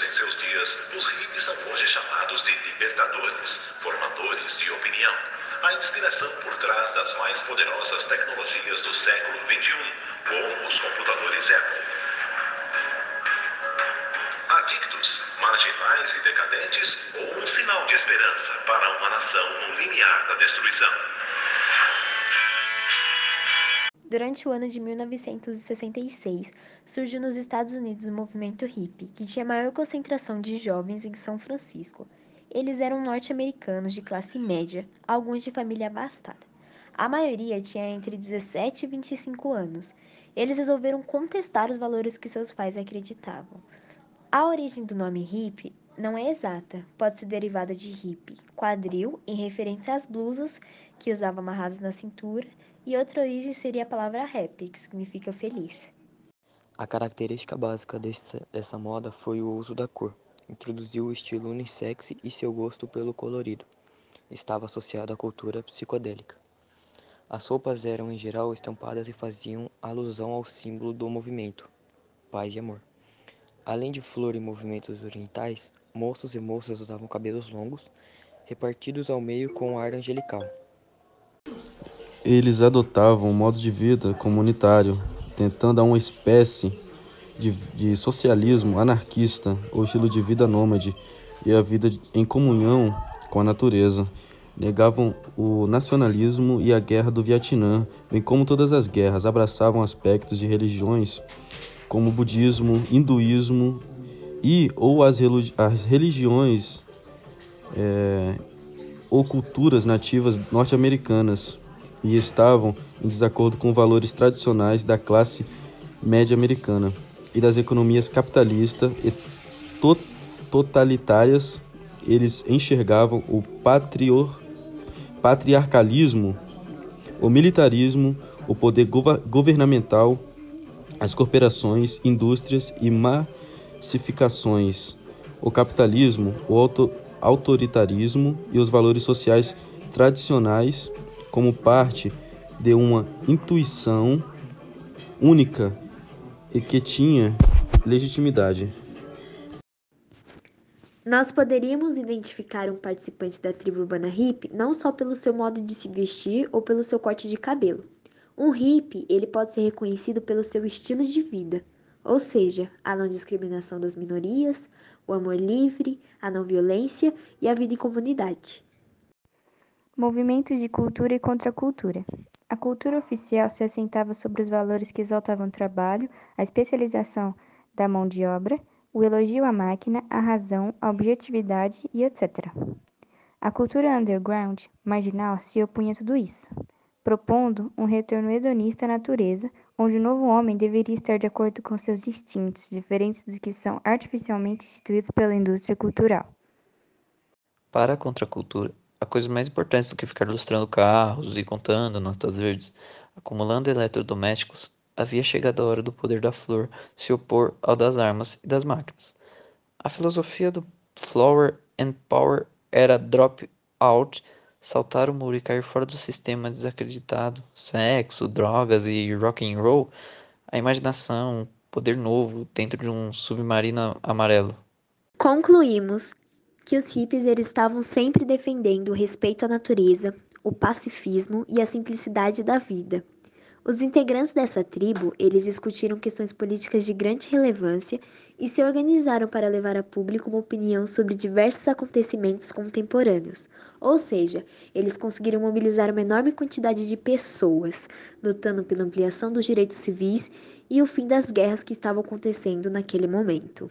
em seus dias, os hippies são hoje chamados de libertadores, formadores de opinião. A inspiração por trás das mais poderosas tecnologias do século XXI, como os computadores Apple. Adictos, marginais e decadentes, ou um sinal de esperança para uma nação no limiar da destruição. Durante o ano de 1966, surgiu nos Estados Unidos o movimento hippie, que tinha maior concentração de jovens em São Francisco. Eles eram norte-americanos de classe média, alguns de família abastada. A maioria tinha entre 17 e 25 anos. Eles resolveram contestar os valores que seus pais acreditavam. A origem do nome hippie não é exata, pode ser derivada de hippie, quadril, em referência às blusas que usava amarradas na cintura, e outra origem seria a palavra happy, que significa feliz. A característica básica dessa, dessa moda foi o uso da cor. Introduziu o estilo unissex e seu gosto pelo colorido. Estava associado à cultura psicodélica. As roupas eram em geral estampadas e faziam alusão ao símbolo do movimento, paz e amor. Além de flor e movimentos orientais, moços e moças usavam cabelos longos, repartidos ao meio com um ar angelical. Eles adotavam um modo de vida comunitário, tentando a uma espécie de, de socialismo anarquista ou estilo de vida nômade e a vida em comunhão com a natureza. Negavam o nacionalismo e a guerra do Vietnã, bem como todas as guerras, abraçavam aspectos de religiões como budismo, hinduísmo e ou as, religiões é, ou culturas nativas norte-americanas e estavam em desacordo com valores tradicionais da classe média americana e das economias capitalistas e to totalitárias. Eles enxergavam o patriarcalismo, o militarismo, o poder governamental, as corporações, indústrias e massificações, o capitalismo, o auto autoritarismo e os valores sociais tradicionais como parte de uma intuição única e que tinha legitimidade. Nós poderíamos identificar um participante da tribo urbana hippie não só pelo seu modo de se vestir ou pelo seu corte de cabelo. Um hippie, ele pode ser reconhecido pelo seu estilo de vida, ou seja, a não discriminação das minorias, o amor livre, a não violência e a vida em comunidade. Movimentos de cultura e contracultura. A cultura oficial se assentava sobre os valores que exaltavam o trabalho, a especialização da mão de obra, o elogio à máquina, à razão, à objetividade e etc. A cultura underground, marginal, se opunha a tudo isso, propondo um retorno hedonista à natureza, onde o novo homem deveria estar de acordo com seus instintos, diferentes dos que são artificialmente instituídos pela indústria cultural. Para a contracultura, a coisa mais importante do que ficar ilustrando carros e contando notas verdes, acumulando eletrodomésticos, havia chegado a hora do poder da flor se opor ao das armas e das máquinas. A filosofia do Flower and Power era drop out, saltar o muro e cair fora do sistema desacreditado, sexo, drogas e rock and roll, a imaginação, poder novo dentro de um submarino amarelo. Concluímos que os hippies eles estavam sempre defendendo o respeito à natureza, o pacifismo e a simplicidade da vida. Os integrantes dessa tribo, eles discutiram questões políticas de grande relevância e se organizaram para levar a público uma opinião sobre diversos acontecimentos contemporâneos. Ou seja, eles conseguiram mobilizar uma enorme quantidade de pessoas, lutando pela ampliação dos direitos civis e o fim das guerras que estavam acontecendo naquele momento.